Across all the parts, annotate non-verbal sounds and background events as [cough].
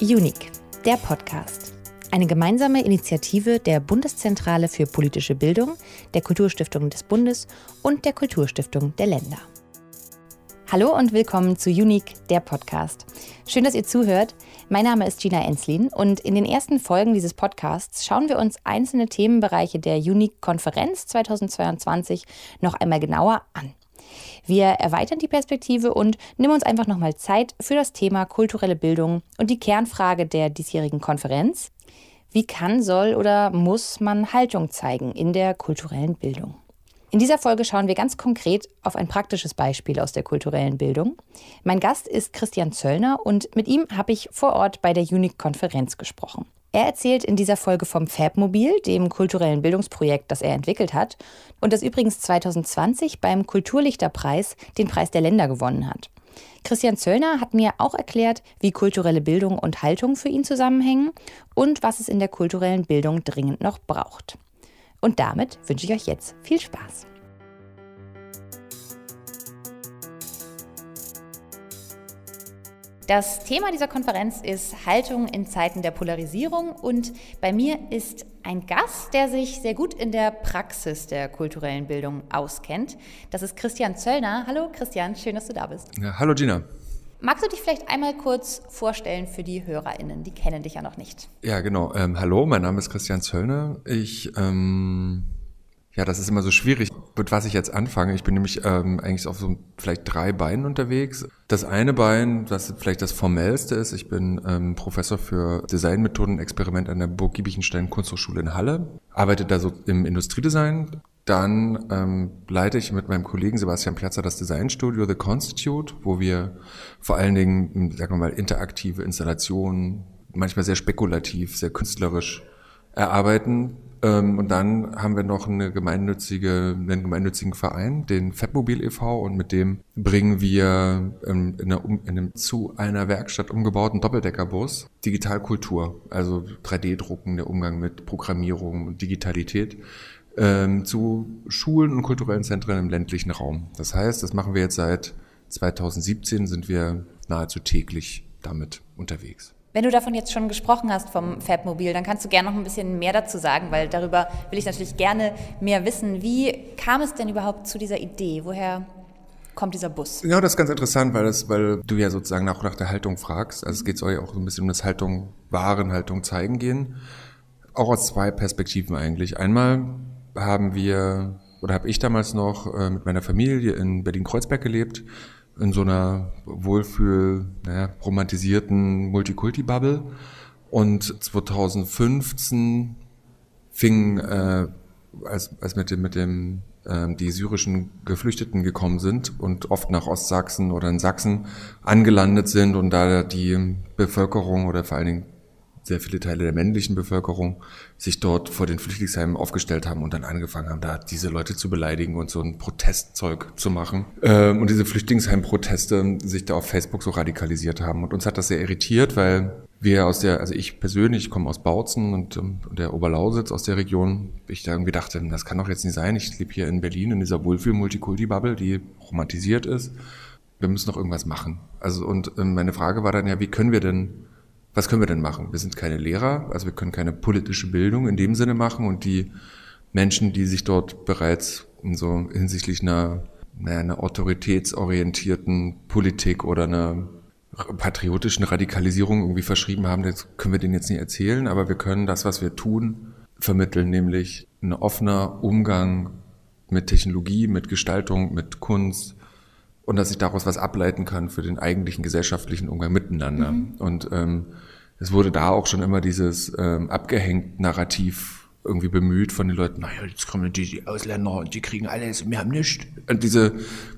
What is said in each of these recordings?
Unique, der Podcast. Eine gemeinsame Initiative der Bundeszentrale für politische Bildung, der Kulturstiftung des Bundes und der Kulturstiftung der Länder. Hallo und willkommen zu Unique, der Podcast. Schön, dass ihr zuhört. Mein Name ist Gina Enslin und in den ersten Folgen dieses Podcasts schauen wir uns einzelne Themenbereiche der Unique-Konferenz 2022 noch einmal genauer an. Wir erweitern die Perspektive und nehmen uns einfach nochmal Zeit für das Thema kulturelle Bildung und die Kernfrage der diesjährigen Konferenz. Wie kann, soll oder muss man Haltung zeigen in der kulturellen Bildung? In dieser Folge schauen wir ganz konkret auf ein praktisches Beispiel aus der kulturellen Bildung. Mein Gast ist Christian Zöllner und mit ihm habe ich vor Ort bei der UNIC-Konferenz gesprochen. Er erzählt in dieser Folge vom Fabmobil, dem kulturellen Bildungsprojekt, das er entwickelt hat und das übrigens 2020 beim Kulturlichterpreis den Preis der Länder gewonnen hat. Christian Zöllner hat mir auch erklärt, wie kulturelle Bildung und Haltung für ihn zusammenhängen und was es in der kulturellen Bildung dringend noch braucht. Und damit wünsche ich euch jetzt viel Spaß. Das Thema dieser Konferenz ist Haltung in Zeiten der Polarisierung und bei mir ist ein Gast, der sich sehr gut in der Praxis der kulturellen Bildung auskennt. Das ist Christian Zöllner. Hallo Christian, schön, dass du da bist. Ja, hallo Gina. Magst du dich vielleicht einmal kurz vorstellen für die HörerInnen? Die kennen dich ja noch nicht. Ja, genau. Ähm, hallo, mein Name ist Christian Zöllner. Ich ähm, ja, das ist immer so schwierig, mit was ich jetzt anfange. Ich bin nämlich ähm, eigentlich auf so vielleicht drei Beinen unterwegs. Das eine Bein, was vielleicht das formellste ist, ich bin ähm, Professor für Designmethoden und Experiment an der Burg Giebichenstein Kunsthochschule in Halle, arbeite da so im Industriedesign. Dann ähm, leite ich mit meinem Kollegen Sebastian Platzer das Designstudio The Constitute, wo wir vor allen Dingen, sagen wir mal, interaktive Installationen, manchmal sehr spekulativ, sehr künstlerisch erarbeiten, ähm, und dann haben wir noch eine gemeinnützige, einen gemeinnützigen Verein, den Fabmobil e.V. und mit dem bringen wir ähm, in, einer, in einem zu einer Werkstatt umgebauten Doppeldeckerbus Digitalkultur, also 3D-Drucken, der Umgang mit Programmierung und Digitalität ähm, zu Schulen und kulturellen Zentren im ländlichen Raum. Das heißt, das machen wir jetzt seit 2017, sind wir nahezu täglich damit unterwegs. Wenn du davon jetzt schon gesprochen hast vom Fabmobil, dann kannst du gerne noch ein bisschen mehr dazu sagen, weil darüber will ich natürlich gerne mehr wissen. Wie kam es denn überhaupt zu dieser Idee? Woher kommt dieser Bus? Ja, das ist ganz interessant, weil, das, weil du ja sozusagen nach, nach der Haltung fragst. Also es geht euch auch so ein bisschen um das Haltung wahren, Haltung zeigen gehen. Auch aus zwei Perspektiven eigentlich. Einmal haben wir, oder habe ich damals noch äh, mit meiner Familie in Berlin-Kreuzberg gelebt in so einer wohlfühl, naja, romantisierten Multikulti-Bubble. Und 2015 fing, äh, als, als mit dem, mit dem äh, die syrischen Geflüchteten gekommen sind und oft nach Ostsachsen oder in Sachsen angelandet sind und da die Bevölkerung oder vor allen Dingen sehr viele Teile der männlichen Bevölkerung sich dort vor den Flüchtlingsheimen aufgestellt haben und dann angefangen haben, da diese Leute zu beleidigen und so ein Protestzeug zu machen. Ähm, und diese Flüchtlingsheim-Proteste sich da auf Facebook so radikalisiert haben. Und uns hat das sehr irritiert, weil wir aus der, also ich persönlich komme aus Bautzen und, ähm, und der Oberlausitz aus der Region. Ich da irgendwie dachte, das kann doch jetzt nicht sein. Ich lebe hier in Berlin in dieser Wohlfühl-Multikulti-Bubble, die romantisiert ist. Wir müssen noch irgendwas machen. Also und ähm, meine Frage war dann ja, wie können wir denn was können wir denn machen? Wir sind keine Lehrer, also wir können keine politische Bildung in dem Sinne machen und die Menschen, die sich dort bereits in so hinsichtlich einer, naja, einer autoritätsorientierten Politik oder einer patriotischen Radikalisierung irgendwie verschrieben haben, das können wir denen jetzt nicht erzählen, aber wir können das, was wir tun, vermitteln, nämlich ein offener Umgang mit Technologie, mit Gestaltung, mit Kunst, und dass ich daraus was ableiten kann für den eigentlichen gesellschaftlichen Umgang miteinander. Mhm. Und ähm, es wurde da auch schon immer dieses ähm, abgehängt Narrativ irgendwie bemüht von den Leuten, naja, jetzt kommen die, die Ausländer und die kriegen alles und wir haben nichts. Und diese,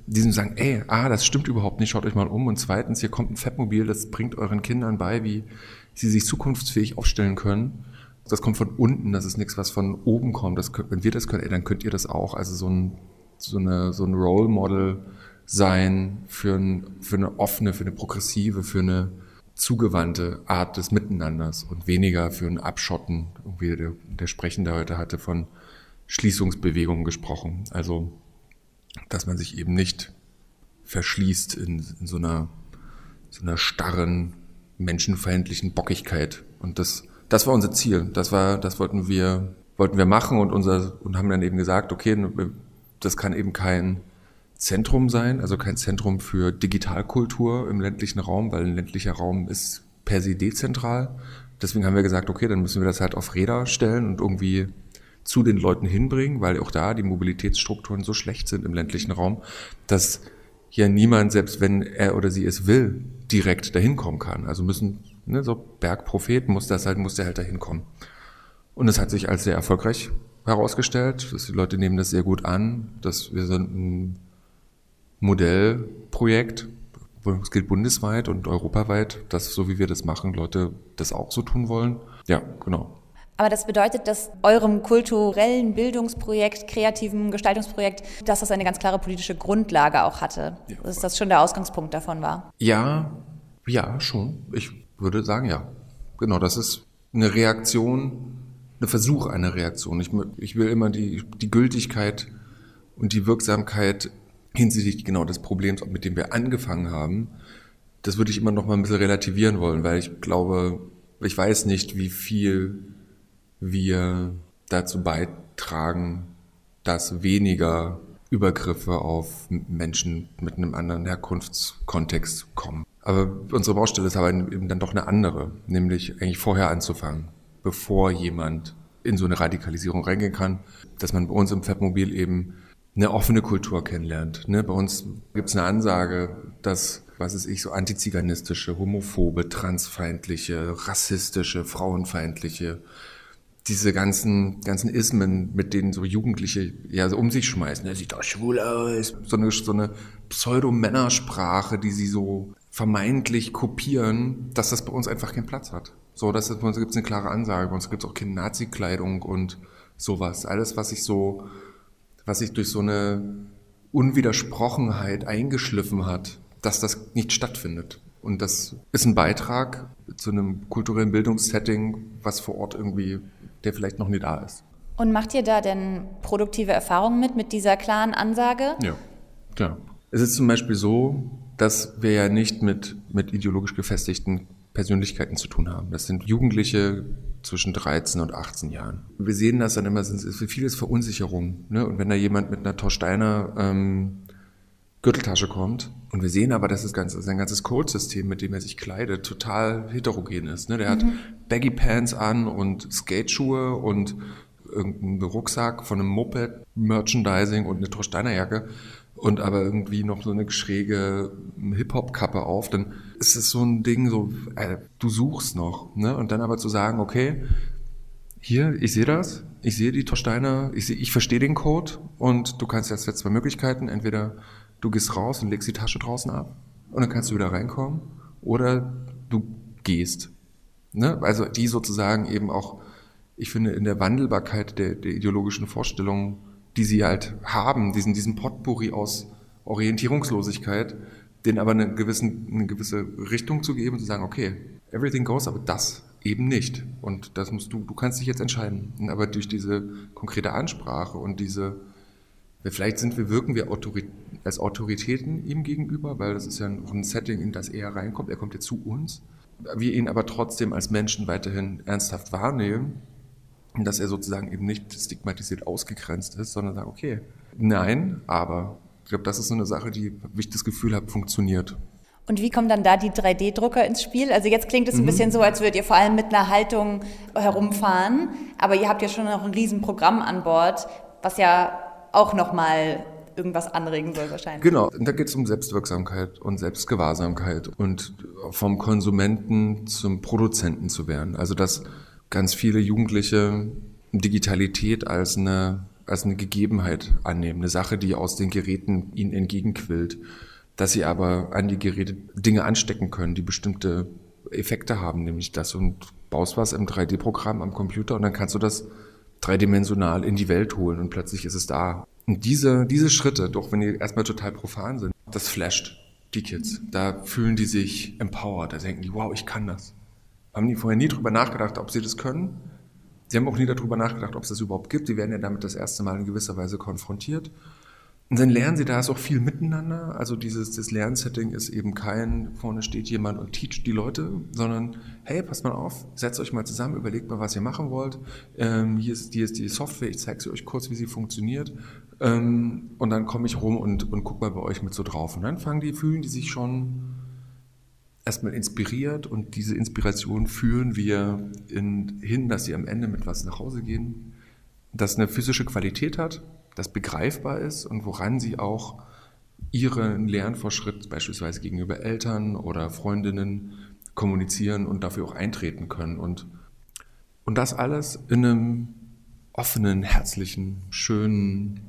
diesem sagen, ey, ah, das stimmt überhaupt nicht, schaut euch mal um. Und zweitens, hier kommt ein Fettmobil, das bringt euren Kindern bei, wie sie sich zukunftsfähig aufstellen können. Das kommt von unten, das ist nichts, was von oben kommt. Das, wenn wir das können, ey, dann könnt ihr das auch. Also so ein, so eine, so ein Role Model sein für, ein, für eine offene, für eine progressive, für eine zugewandte Art des Miteinanders und weniger für ein Abschotten. Wie der, der Sprechende heute hatte von Schließungsbewegungen gesprochen. Also, dass man sich eben nicht verschließt in, in so, einer, so einer starren menschenfeindlichen Bockigkeit. Und das, das war unser Ziel. Das war, das wollten wir, wollten wir machen und unser, und haben dann eben gesagt, okay, das kann eben kein Zentrum sein, also kein Zentrum für Digitalkultur im ländlichen Raum, weil ein ländlicher Raum ist per se dezentral. Deswegen haben wir gesagt, okay, dann müssen wir das halt auf Räder stellen und irgendwie zu den Leuten hinbringen, weil auch da die Mobilitätsstrukturen so schlecht sind im ländlichen Raum, dass hier niemand, selbst wenn er oder sie es will, direkt dahin kommen kann. Also müssen, ne, so Bergpropheten muss das halt, muss der halt dahin kommen. Und es hat sich als sehr erfolgreich herausgestellt. Dass die Leute nehmen das sehr gut an, dass wir sind ein Modellprojekt, es gilt bundesweit und europaweit, dass so wie wir das machen, Leute das auch so tun wollen. Ja, genau. Aber das bedeutet, dass eurem kulturellen Bildungsprojekt, kreativen Gestaltungsprojekt, dass das eine ganz klare politische Grundlage auch hatte. Ja. Dass das schon der Ausgangspunkt davon war. Ja, ja, schon. Ich würde sagen, ja. Genau, das ist eine Reaktion, ein Versuch einer Reaktion. Ich, ich will immer die, die Gültigkeit und die Wirksamkeit hinsichtlich genau des Problems, mit dem wir angefangen haben, das würde ich immer noch mal ein bisschen relativieren wollen, weil ich glaube, ich weiß nicht, wie viel wir dazu beitragen, dass weniger Übergriffe auf Menschen mit einem anderen Herkunftskontext kommen. Aber unsere Baustelle ist aber eben dann doch eine andere, nämlich eigentlich vorher anzufangen, bevor jemand in so eine Radikalisierung reingehen kann, dass man bei uns im Fabmobil eben eine offene Kultur kennenlernt. Ne? Bei uns gibt es eine Ansage, dass, was ist ich, so antiziganistische, homophobe, transfeindliche, rassistische, frauenfeindliche, diese ganzen, ganzen Ismen, mit denen so Jugendliche ja so um sich schmeißen. Er sieht doch schwul aus. So eine, so eine Pseudo-Männersprache, die sie so vermeintlich kopieren, dass das bei uns einfach keinen Platz hat. So, das ist, bei uns gibt es eine klare Ansage. Bei uns gibt es auch keine Nazi-Kleidung und sowas. Alles, was sich so was sich durch so eine Unwidersprochenheit eingeschliffen hat, dass das nicht stattfindet. Und das ist ein Beitrag zu einem kulturellen Bildungssetting, was vor Ort irgendwie, der vielleicht noch nie da ist. Und macht ihr da denn produktive Erfahrungen mit, mit dieser klaren Ansage? Ja, klar. Es ist zum Beispiel so, dass wir ja nicht mit, mit ideologisch gefestigten Persönlichkeiten zu tun haben. Das sind Jugendliche zwischen 13 und 18 Jahren. Wir sehen das dann immer, es ist vieles Verunsicherung. Ne? Und wenn da jemand mit einer Torsteiner ähm, Gürteltasche kommt und wir sehen aber, dass das ganze, sein ganzes Codesystem, mit dem er sich kleidet, total heterogen ist. Ne? Der mhm. hat Baggy Pants an und Skateschuhe und irgendeinen Rucksack von einem Moped, Merchandising und eine Torsteiner Jacke und aber irgendwie noch so eine schräge Hip-Hop-Kappe auf, dann ist es so ein Ding, so, äh, du suchst noch, ne? Und dann aber zu sagen, okay, hier, ich sehe das, ich sehe die Torsteiner, ich, seh, ich verstehe den Code und du kannst jetzt, jetzt zwei Möglichkeiten, entweder du gehst raus und legst die Tasche draußen ab und dann kannst du wieder reinkommen oder du gehst. Ne? Also die sozusagen eben auch, ich finde, in der Wandelbarkeit der, der ideologischen Vorstellungen die sie halt haben, diesen, diesen Potpourri aus Orientierungslosigkeit, denen aber eine, gewissen, eine gewisse Richtung zu geben, zu sagen, okay, everything goes, aber das eben nicht. Und das musst du, du kannst dich jetzt entscheiden. Aber durch diese konkrete Ansprache und diese, vielleicht sind wir, wirken wir als Autoritäten ihm gegenüber, weil das ist ja ein Setting, in das er reinkommt. Er kommt ja zu uns. Wir ihn aber trotzdem als Menschen weiterhin ernsthaft wahrnehmen dass er sozusagen eben nicht stigmatisiert ausgegrenzt ist, sondern sagt, okay, nein, aber ich glaube, das ist so eine Sache, die, wie ich das Gefühl habe, funktioniert. Und wie kommen dann da die 3D-Drucker ins Spiel? Also jetzt klingt es ein mhm. bisschen so, als würdet ihr vor allem mit einer Haltung herumfahren, aber ihr habt ja schon noch ein Riesenprogramm an Bord, was ja auch nochmal irgendwas anregen soll wahrscheinlich. Genau, und da geht es um Selbstwirksamkeit und Selbstgewahrsamkeit und vom Konsumenten zum Produzenten zu werden. Also das ganz viele Jugendliche Digitalität als eine, als eine Gegebenheit annehmen, eine Sache, die aus den Geräten ihnen entgegenquillt, dass sie aber an die Geräte Dinge anstecken können, die bestimmte Effekte haben, nämlich das und baust was im 3D-Programm am Computer und dann kannst du das dreidimensional in die Welt holen und plötzlich ist es da. Und diese, diese Schritte, doch wenn die erstmal total profan sind, das flasht die Kids. Da fühlen die sich empowered, da denken die, wow, ich kann das haben die vorher nie drüber nachgedacht, ob sie das können. Sie haben auch nie darüber nachgedacht, ob es das überhaupt gibt. Die werden ja damit das erste Mal in gewisser Weise konfrontiert. Und dann lernen sie da ist auch viel miteinander. Also dieses das Lernsetting ist eben kein, vorne steht jemand und teacht die Leute, sondern hey, passt mal auf, setzt euch mal zusammen, überlegt mal, was ihr machen wollt. Ähm, hier, ist, hier ist die Software, ich zeige sie euch kurz, wie sie funktioniert. Ähm, und dann komme ich rum und, und guck mal bei euch mit so drauf. Und dann fangen die, fühlen die sich schon erstmal inspiriert und diese Inspiration führen wir in, hin, dass sie am Ende mit was nach Hause gehen, das eine physische Qualität hat, das begreifbar ist und woran sie auch ihren Lernfortschritt beispielsweise gegenüber Eltern oder Freundinnen kommunizieren und dafür auch eintreten können. Und, und das alles in einem offenen, herzlichen, schönen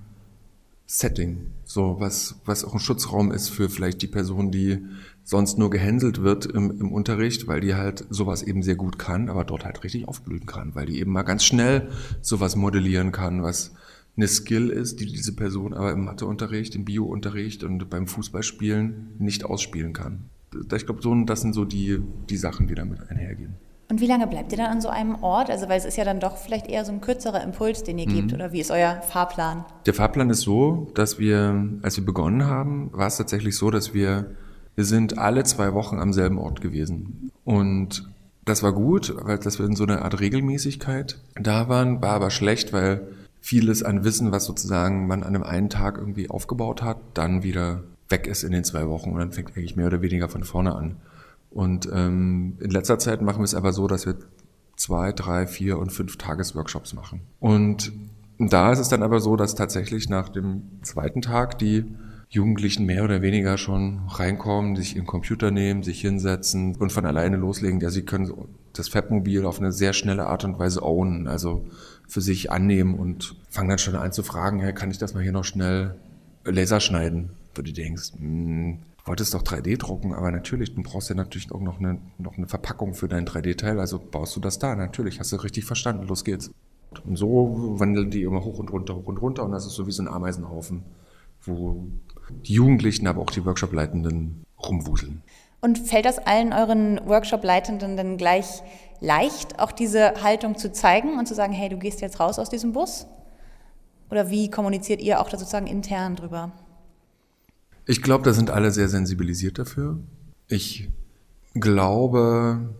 Setting. So, was, was auch ein Schutzraum ist für vielleicht die Person, die sonst nur gehänselt wird im, im Unterricht, weil die halt sowas eben sehr gut kann, aber dort halt richtig aufblühen kann, weil die eben mal ganz schnell sowas modellieren kann, was eine Skill ist, die diese Person aber im Matheunterricht, im Biounterricht und beim Fußballspielen nicht ausspielen kann. Ich glaube, so, das sind so die, die Sachen, die damit einhergehen. Und wie lange bleibt ihr dann an so einem Ort? Also, weil es ist ja dann doch vielleicht eher so ein kürzerer Impuls, den ihr mhm. gebt, oder wie ist euer Fahrplan? Der Fahrplan ist so, dass wir, als wir begonnen haben, war es tatsächlich so, dass wir, wir sind alle zwei Wochen am selben Ort gewesen. Und das war gut, weil dass wir in so einer Art Regelmäßigkeit da waren, war aber schlecht, weil vieles an Wissen, was sozusagen man an einem einen Tag irgendwie aufgebaut hat, dann wieder weg ist in den zwei Wochen und dann fängt eigentlich mehr oder weniger von vorne an. Und ähm, in letzter Zeit machen wir es aber so, dass wir zwei, drei, vier und fünf Tagesworkshops machen. Und da ist es dann aber so, dass tatsächlich nach dem zweiten Tag die Jugendlichen mehr oder weniger schon reinkommen, sich ihren Computer nehmen, sich hinsetzen und von alleine loslegen. Ja, sie können das Fabmobil auf eine sehr schnelle Art und Weise ownen, also für sich annehmen und fangen dann schon an zu fragen, hey, kann ich das mal hier noch schnell Laser schneiden? Wo du denkst, mh, hm, wolltest doch 3D drucken, aber natürlich, du brauchst ja natürlich auch noch eine, noch eine Verpackung für dein 3D-Teil, also baust du das da. Natürlich, hast du richtig verstanden, los geht's. Und so wandeln die immer hoch und runter, hoch und runter und das ist so wie so ein Ameisenhaufen, wo die Jugendlichen, aber auch die Workshop-Leitenden rumwuseln. Und fällt das allen euren Workshop-Leitenden dann gleich leicht, auch diese Haltung zu zeigen und zu sagen, hey, du gehst jetzt raus aus diesem Bus? Oder wie kommuniziert ihr auch da sozusagen intern drüber? Ich glaube, da sind alle sehr sensibilisiert dafür. Ich glaube,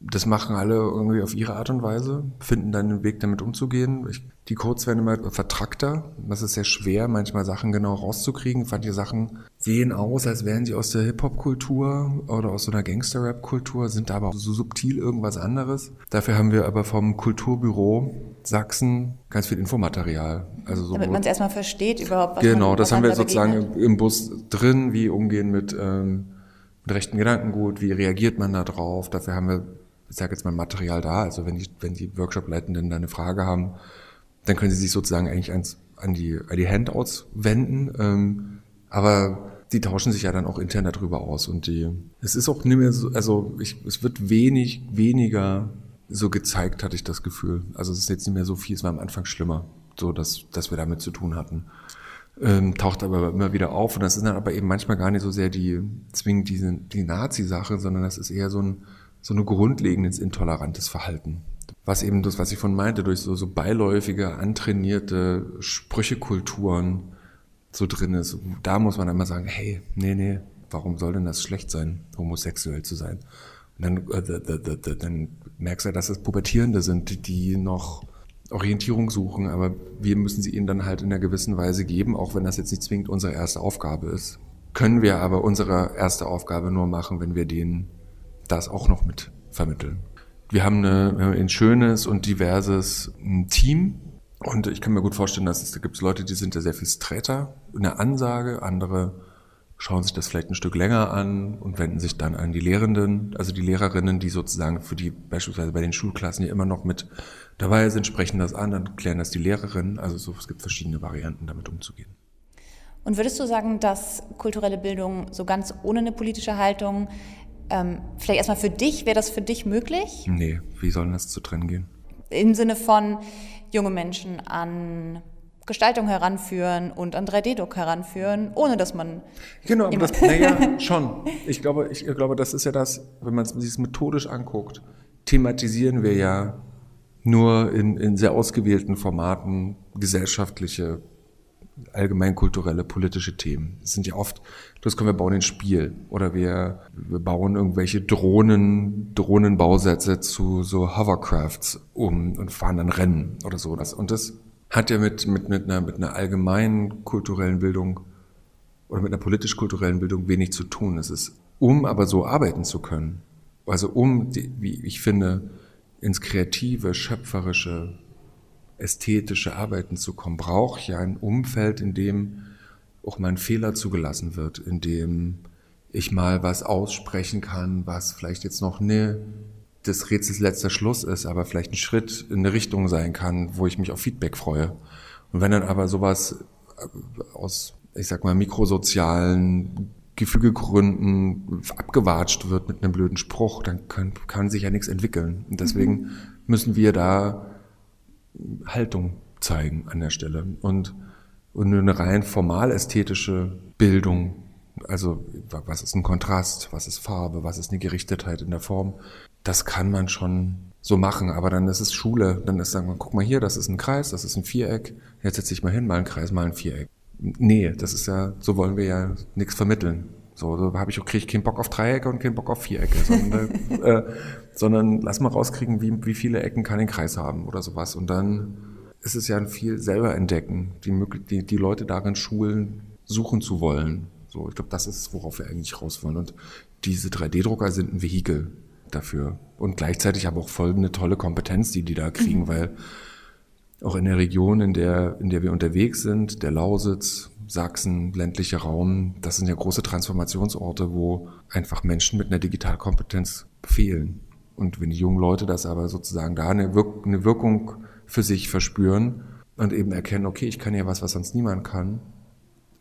das machen alle irgendwie auf ihre Art und Weise, finden dann einen Weg, damit umzugehen. Ich, die Codes werden immer vertrackter. Das ist sehr schwer, manchmal Sachen genau rauszukriegen. Manche Sachen sehen aus, als wären sie aus der Hip-Hop-Kultur oder aus so einer Gangster-Rap-Kultur, sind aber so subtil irgendwas anderes. Dafür haben wir aber vom Kulturbüro Sachsen ganz viel Infomaterial. Also so Damit man es erstmal versteht überhaupt. Was genau, das haben wir sozusagen begegnet. im Bus drin, wie umgehen mit... Ähm, mit rechten Gedankengut, wie reagiert man da drauf? Dafür haben wir ich sage jetzt mal Material da. Also wenn die, wenn die Workshop-Leitenden da eine Frage haben, dann können sie sich sozusagen eigentlich ans, an, die, an die Handouts wenden. Ähm, aber die tauschen sich ja dann auch intern darüber aus. Und die, es ist auch nicht mehr so, also ich, es wird wenig, weniger so gezeigt, hatte ich das Gefühl. Also es ist jetzt nicht mehr so viel, es war am Anfang schlimmer, so dass, dass wir damit zu tun hatten. Ähm, taucht aber immer wieder auf und das ist dann aber eben manchmal gar nicht so sehr die zwingend diese die Nazi-Sache, sondern das ist eher so ein so ein grundlegendes intolerantes Verhalten. Was eben das, was ich von meinte, durch so, so beiläufige, antrainierte Sprüchekulturen so drin ist. Da muss man immer sagen, hey, nee, nee, warum soll denn das schlecht sein, homosexuell zu sein? Und dann, äh, dann merkst du, dass es Pubertierende sind, die noch Orientierung suchen, aber wir müssen sie ihnen dann halt in einer gewissen Weise geben, auch wenn das jetzt nicht zwingend unsere erste Aufgabe ist. Können wir aber unsere erste Aufgabe nur machen, wenn wir denen das auch noch mit vermitteln. Wir haben, eine, wir haben ein schönes und diverses hm, Team. Und ich kann mir gut vorstellen, dass es, da gibt Leute, die sind da sehr viel sträter in der Ansage, andere schauen sich das vielleicht ein Stück länger an und wenden sich dann an die Lehrenden, also die Lehrerinnen, die sozusagen für die beispielsweise bei den Schulklassen ja immer noch mit dabei sind, sprechen das an, dann klären das die Lehrerinnen. Also so, es gibt verschiedene Varianten, damit umzugehen. Und würdest du sagen, dass kulturelle Bildung so ganz ohne eine politische Haltung ähm, vielleicht erstmal für dich, wäre das für dich möglich? Nee, wie soll das zu trennen gehen? Im Sinne von junge Menschen an Gestaltung heranführen und an 3D-Druck heranführen, ohne dass man. Genau, aber das, naja, [laughs] schon. Ich glaube, ich glaube, das ist ja das, wenn man sich es methodisch anguckt, thematisieren wir ja nur in, in sehr ausgewählten Formaten gesellschaftliche allgemeinkulturelle, politische Themen. Das sind ja oft, das können wir bauen ein Spiel oder wir, wir bauen irgendwelche Drohnen, Drohnenbausätze zu so Hovercrafts um und fahren dann Rennen oder so. Und das hat ja mit, mit, mit, einer, mit einer allgemeinen kulturellen Bildung oder mit einer politisch-kulturellen Bildung wenig zu tun. Es ist, um aber so arbeiten zu können, also um, die, wie ich finde, ins kreative, schöpferische, ästhetische Arbeiten zu kommen, brauche ich ein Umfeld, in dem auch mein Fehler zugelassen wird, in dem ich mal was aussprechen kann, was vielleicht jetzt noch ne des Rätsels letzter Schluss ist, aber vielleicht ein Schritt in eine Richtung sein kann, wo ich mich auf Feedback freue. Und wenn dann aber sowas äh, aus, ich sag mal, mikrosozialen Gefügegründen abgewatscht wird mit einem blöden Spruch, dann kann, kann sich ja nichts entwickeln. Und deswegen mhm. müssen wir da Haltung zeigen an der Stelle. Und, und eine rein formal ästhetische Bildung, also was ist ein Kontrast, was ist Farbe, was ist eine Gerichtetheit in der Form, das kann man schon so machen, aber dann ist es Schule, dann ist sagen wir, guck mal hier, das ist ein Kreis, das ist ein Viereck, jetzt setze ich mal hin, mal ein Kreis, mal ein Viereck. Nee, das ist ja, so wollen wir ja nichts vermitteln. So, so habe ich auch, kriege ich keinen Bock auf Dreiecke und keinen Bock auf Vierecke, sondern, [laughs] äh, sondern lass mal rauskriegen, wie, wie viele Ecken kann ein Kreis haben oder sowas. Und dann ist es ja ein viel selber entdecken, die, die, die Leute darin schulen, suchen zu wollen. So, ich glaube, das ist, worauf wir eigentlich raus wollen. Und diese 3D-Drucker sind ein Vehikel dafür. Und gleichzeitig aber auch voll eine tolle Kompetenz, die die da kriegen, mhm. weil auch in der Region, in der, in der wir unterwegs sind, der Lausitz, Sachsen, ländlicher Raum, das sind ja große Transformationsorte, wo einfach Menschen mit einer Digitalkompetenz fehlen. Und wenn die jungen Leute das aber sozusagen da eine, Wirk eine Wirkung für sich verspüren und eben erkennen, okay, ich kann ja was, was sonst niemand kann,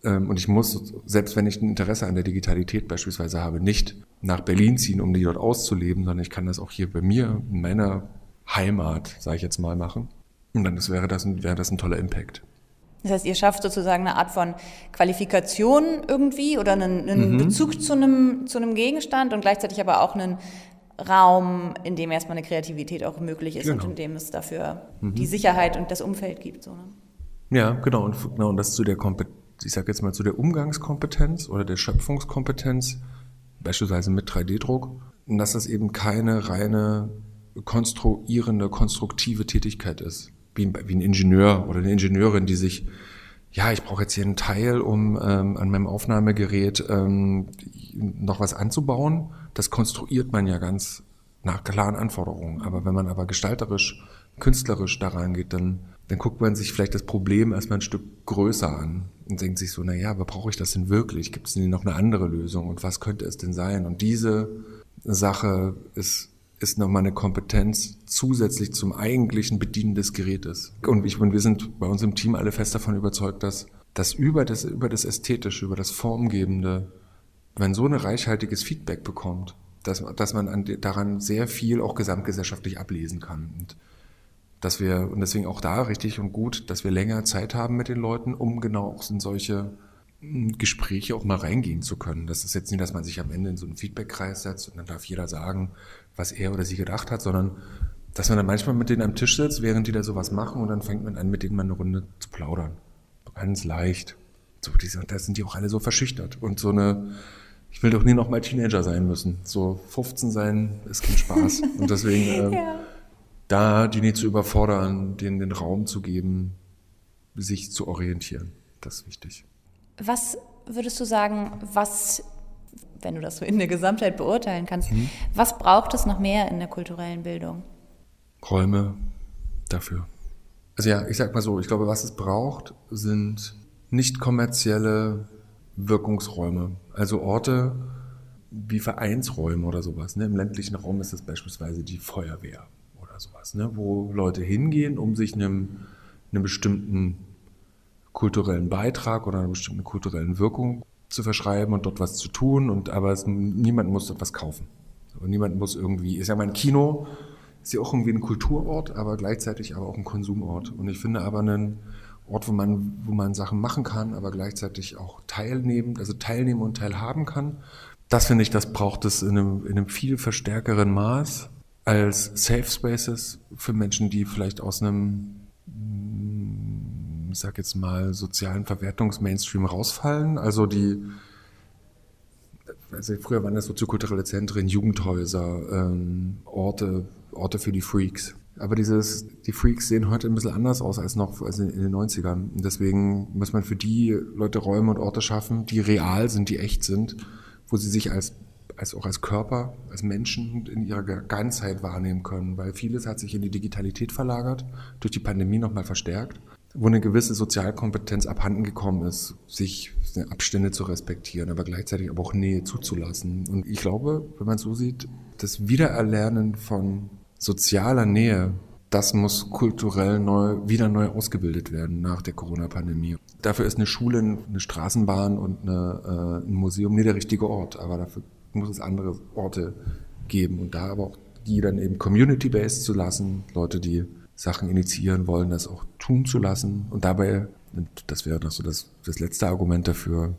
ähm, und ich muss, selbst wenn ich ein Interesse an der Digitalität beispielsweise habe, nicht nach Berlin ziehen, um die dort auszuleben, sondern ich kann das auch hier bei mir, in meiner Heimat, sage ich jetzt mal, machen. Und dann wäre, das ein, wäre das ein toller Impact. Das heißt, ihr schafft sozusagen eine Art von Qualifikation irgendwie oder einen, einen mhm. Bezug zu einem, zu einem Gegenstand und gleichzeitig aber auch einen Raum, in dem erstmal eine Kreativität auch möglich ist genau. und in dem es dafür mhm. die Sicherheit und das Umfeld gibt. So, ne? Ja, genau. Und, genau. und das zu der Kompetenz ich sage jetzt mal zu der Umgangskompetenz oder der Schöpfungskompetenz, beispielsweise mit 3D-Druck, und dass das eben keine reine konstruierende, konstruktive Tätigkeit ist, wie wie ein Ingenieur oder eine Ingenieurin, die sich, ja, ich brauche jetzt hier einen Teil, um ähm, an meinem Aufnahmegerät ähm, noch was anzubauen. Das konstruiert man ja ganz nach klaren Anforderungen. Aber wenn man aber gestalterisch, künstlerisch daran geht, dann dann guckt man sich vielleicht das Problem erstmal ein Stück größer an und denkt sich so, na ja, aber brauche ich das denn wirklich? Gibt es denn noch eine andere Lösung? Und was könnte es denn sein? Und diese Sache ist, ist nochmal eine Kompetenz zusätzlich zum eigentlichen Bedienen des Gerätes. Und ich meine, wir sind bei uns im Team alle fest davon überzeugt, dass, dass über das, über das Ästhetische, über das Formgebende, wenn so ein reichhaltiges Feedback bekommt, dass, dass man an, daran sehr viel auch gesamtgesellschaftlich ablesen kann. Und dass wir, und deswegen auch da richtig und gut, dass wir länger Zeit haben mit den Leuten, um genau auch in solche hm, Gespräche auch mal reingehen zu können. Das ist jetzt nicht, dass man sich am Ende in so einen Feedbackkreis setzt und dann darf jeder sagen, was er oder sie gedacht hat, sondern dass man dann manchmal mit denen am Tisch sitzt, während die da sowas machen und dann fängt man an, mit denen mal eine Runde zu plaudern. Ganz leicht. So, diese, und da sind die auch alle so verschüchtert. Und so eine, ich will doch nie noch mal Teenager sein müssen. So 15 sein ist kein Spaß. [laughs] Und deswegen, äh, ja da die nicht zu überfordern, denen den Raum zu geben, sich zu orientieren. Das ist wichtig. Was würdest du sagen, was, wenn du das so in der Gesamtheit beurteilen kannst, mhm. was braucht es noch mehr in der kulturellen Bildung? Räume dafür. Also ja, ich sag mal so, ich glaube, was es braucht, sind nicht kommerzielle Wirkungsräume. Also Orte wie Vereinsräume oder sowas. Ne? Im ländlichen Raum ist es beispielsweise die Feuerwehr sowas, ne? wo Leute hingehen, um sich einem, einem bestimmten kulturellen Beitrag oder einer bestimmten kulturellen Wirkung zu verschreiben und dort was zu tun. Und aber es, niemand muss dort was kaufen. Und niemand muss irgendwie, ist ja mein Kino, ist ja auch irgendwie ein Kulturort, aber gleichzeitig aber auch ein Konsumort. Und ich finde aber einen Ort, wo man, wo man Sachen machen kann, aber gleichzeitig auch teilnehmen, also teilnehmen und teilhaben kann. Das finde ich, das braucht es in einem, in einem viel verstärkeren Maß als Safe Spaces für Menschen, die vielleicht aus einem ich sag jetzt mal, sozialen Verwertungsmainstream rausfallen. Also die, also früher waren das soziokulturelle Zentren, Jugendhäuser, ähm, Orte, Orte für die Freaks. Aber dieses, die Freaks sehen heute ein bisschen anders aus als noch als in, in den 90ern. Und deswegen muss man für die Leute Räume und Orte schaffen, die real sind, die echt sind, wo sie sich als als auch als Körper, als Menschen in ihrer Ganzheit wahrnehmen können, weil vieles hat sich in die Digitalität verlagert, durch die Pandemie nochmal verstärkt, wo eine gewisse Sozialkompetenz abhanden gekommen ist, sich Abstände zu respektieren, aber gleichzeitig aber auch Nähe zuzulassen. Und ich glaube, wenn man so sieht, das Wiedererlernen von sozialer Nähe, das muss kulturell neu, wieder neu ausgebildet werden nach der Corona-Pandemie. Dafür ist eine Schule, eine Straßenbahn und eine, äh, ein Museum nie der richtige Ort, aber dafür muss es andere Orte geben und da aber auch die dann eben community-based zu lassen, Leute, die Sachen initiieren wollen, das auch tun zu lassen und dabei, und das wäre noch so das, das letzte Argument dafür,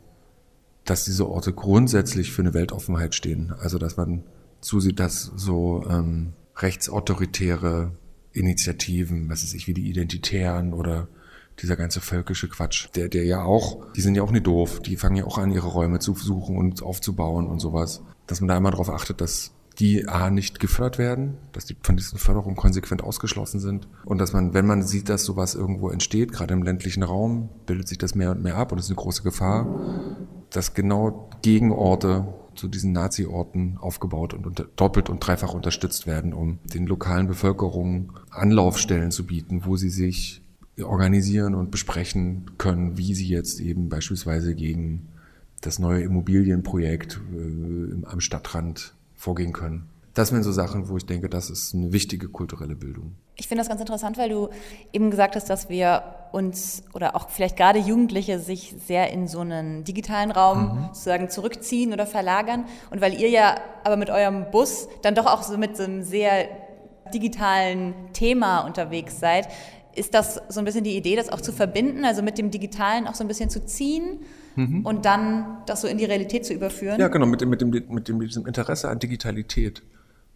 dass diese Orte grundsätzlich für eine Weltoffenheit stehen. Also dass man zusieht, dass so ähm, rechtsautoritäre Initiativen, was ist ich, wie die Identitären oder dieser ganze völkische Quatsch, der, der ja auch, die sind ja auch nicht doof, die fangen ja auch an, ihre Räume zu suchen und aufzubauen und sowas. Dass man da immer darauf achtet, dass die A nicht gefördert werden, dass die von diesen Förderungen konsequent ausgeschlossen sind und dass man, wenn man sieht, dass sowas irgendwo entsteht, gerade im ländlichen Raum, bildet sich das mehr und mehr ab und das ist eine große Gefahr, dass genau Gegenorte zu diesen Nazi-Orten aufgebaut und unter, doppelt und dreifach unterstützt werden, um den lokalen Bevölkerungen Anlaufstellen zu bieten, wo sie sich organisieren und besprechen können, wie sie jetzt eben beispielsweise gegen das neue Immobilienprojekt äh, am Stadtrand vorgehen können. Das sind so Sachen, wo ich denke, das ist eine wichtige kulturelle Bildung. Ich finde das ganz interessant, weil du eben gesagt hast, dass wir uns oder auch vielleicht gerade Jugendliche sich sehr in so einen digitalen Raum mhm. sozusagen zurückziehen oder verlagern. Und weil ihr ja aber mit eurem Bus dann doch auch so mit so einem sehr digitalen Thema unterwegs seid, ist das so ein bisschen die Idee, das auch zu verbinden, also mit dem Digitalen auch so ein bisschen zu ziehen mhm. und dann das so in die Realität zu überführen? Ja, genau, mit dem, mit dem, mit dem, mit diesem Interesse an Digitalität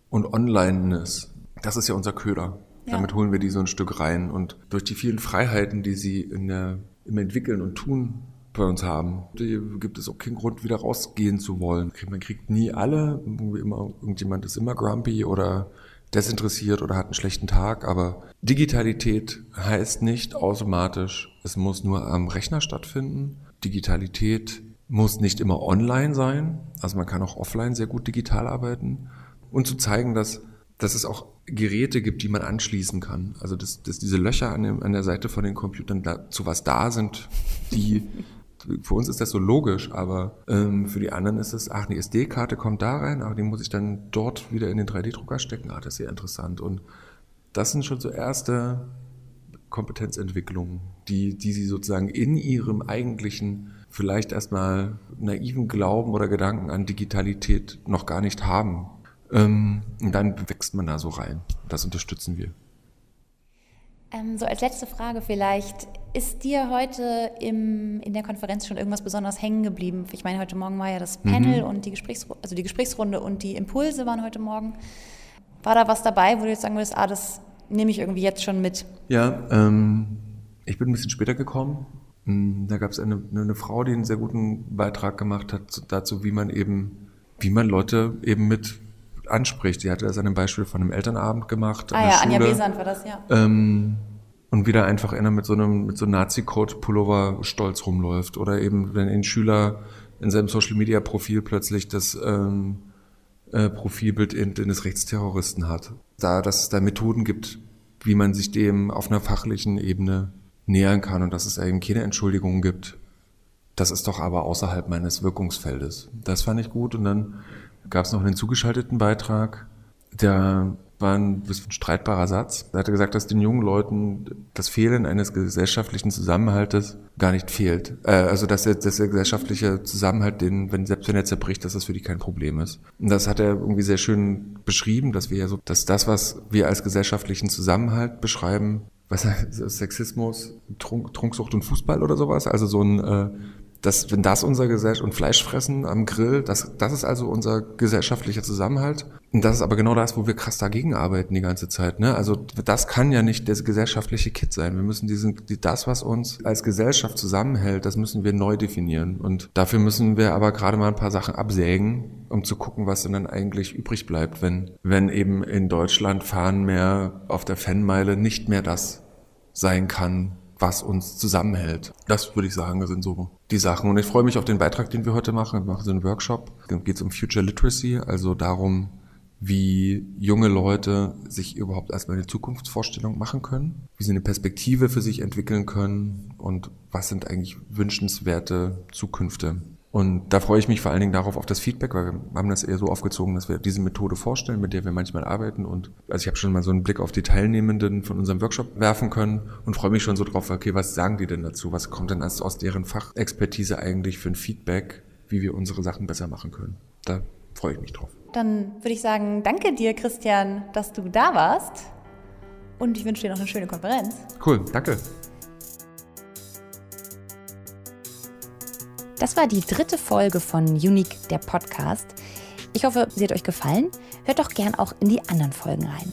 und Online-ness. Das ist ja unser Köder. Ja. Damit holen wir die so ein Stück rein. Und durch die vielen Freiheiten, die sie in der, im Entwickeln und Tun bei uns haben, gibt es auch keinen Grund, wieder rausgehen zu wollen. Man kriegt nie alle. Immer, irgendjemand ist immer grumpy oder desinteressiert oder hat einen schlechten Tag, aber Digitalität heißt nicht automatisch, es muss nur am Rechner stattfinden. Digitalität muss nicht immer online sein, also man kann auch offline sehr gut digital arbeiten und zu zeigen, dass, dass es auch Geräte gibt, die man anschließen kann. Also dass, dass diese Löcher an, dem, an der Seite von den Computern zu was da sind, die für uns ist das so logisch, aber ähm, für die anderen ist es, ach, eine SD-Karte kommt da rein, aber die muss ich dann dort wieder in den 3D-Drucker stecken. Ah, das ist sehr interessant. Und das sind schon so erste Kompetenzentwicklungen, die, die sie sozusagen in ihrem eigentlichen, vielleicht erstmal naiven Glauben oder Gedanken an Digitalität noch gar nicht haben. Ähm, und dann wächst man da so rein. Das unterstützen wir. Ähm, so als letzte Frage vielleicht, ist dir heute im, in der Konferenz schon irgendwas besonders hängen geblieben? Ich meine, heute Morgen war ja das Panel mhm. und die, Gesprächs also die Gesprächsrunde und die Impulse waren heute Morgen. War da was dabei, wo du jetzt sagen würdest, ah, das nehme ich irgendwie jetzt schon mit? Ja, ähm, ich bin ein bisschen später gekommen. Hm, da gab es eine, eine Frau, die einen sehr guten Beitrag gemacht hat dazu, wie man eben, wie man Leute eben mit anspricht. Sie hatte das an einem Beispiel von einem Elternabend gemacht. Ah ja, Schule. Anja Besant war das, ja. Ähm, und wieder einfach einer mit so einem, mit so Nazi-Code-Pullover stolz rumläuft. Oder eben, wenn ein Schüler in seinem Social-Media-Profil plötzlich das ähm, äh, Profilbild in, in des Rechtsterroristen hat. Da, dass es da Methoden gibt, wie man sich dem auf einer fachlichen Ebene nähern kann und dass es eben keine Entschuldigungen gibt. Das ist doch aber außerhalb meines Wirkungsfeldes. Das fand ich gut. Und dann gab es noch einen zugeschalteten Beitrag, der war ein bisschen streitbarer Satz. Er hatte gesagt, dass den jungen Leuten das Fehlen eines gesellschaftlichen Zusammenhaltes gar nicht fehlt. Äh, also dass der, dass der gesellschaftliche Zusammenhalt, den, wenn, selbst wenn er zerbricht, dass das für die kein Problem ist. Und das hat er irgendwie sehr schön beschrieben, dass wir ja so, dass das, was wir als gesellschaftlichen Zusammenhalt beschreiben, was [laughs] Sexismus, Trunk, Trunksucht und Fußball oder sowas, also so ein äh, dass wenn das unser Gesellschaft und Fleischfressen am Grill, das, das ist also unser gesellschaftlicher Zusammenhalt. Und das ist aber genau das, wo wir krass dagegen arbeiten die ganze Zeit. Ne? Also das kann ja nicht das gesellschaftliche Kit sein. Wir müssen diesen, das, was uns als Gesellschaft zusammenhält, das müssen wir neu definieren. Und dafür müssen wir aber gerade mal ein paar Sachen absägen, um zu gucken, was dann eigentlich übrig bleibt, wenn, wenn eben in Deutschland fahren mehr auf der Fanmeile nicht mehr das sein kann, was uns zusammenhält. Das würde ich sagen, sind so die Sachen. Und ich freue mich auf den Beitrag, den wir heute machen. Wir machen so einen Workshop. Dann geht es um Future Literacy, also darum, wie junge Leute sich überhaupt erstmal eine Zukunftsvorstellung machen können, wie sie eine Perspektive für sich entwickeln können und was sind eigentlich wünschenswerte Zukünfte. Und da freue ich mich vor allen Dingen darauf auf das Feedback, weil wir haben das eher so aufgezogen, dass wir diese Methode vorstellen, mit der wir manchmal arbeiten. Und also ich habe schon mal so einen Blick auf die Teilnehmenden von unserem Workshop werfen können und freue mich schon so drauf, okay, was sagen die denn dazu? Was kommt denn aus, aus deren Fachexpertise eigentlich für ein Feedback, wie wir unsere Sachen besser machen können? Da freue ich mich drauf. Dann würde ich sagen, danke dir, Christian, dass du da warst. Und ich wünsche dir noch eine schöne Konferenz. Cool, danke. Das war die dritte Folge von Unique, der Podcast. Ich hoffe, sie hat euch gefallen. Hört doch gern auch in die anderen Folgen rein.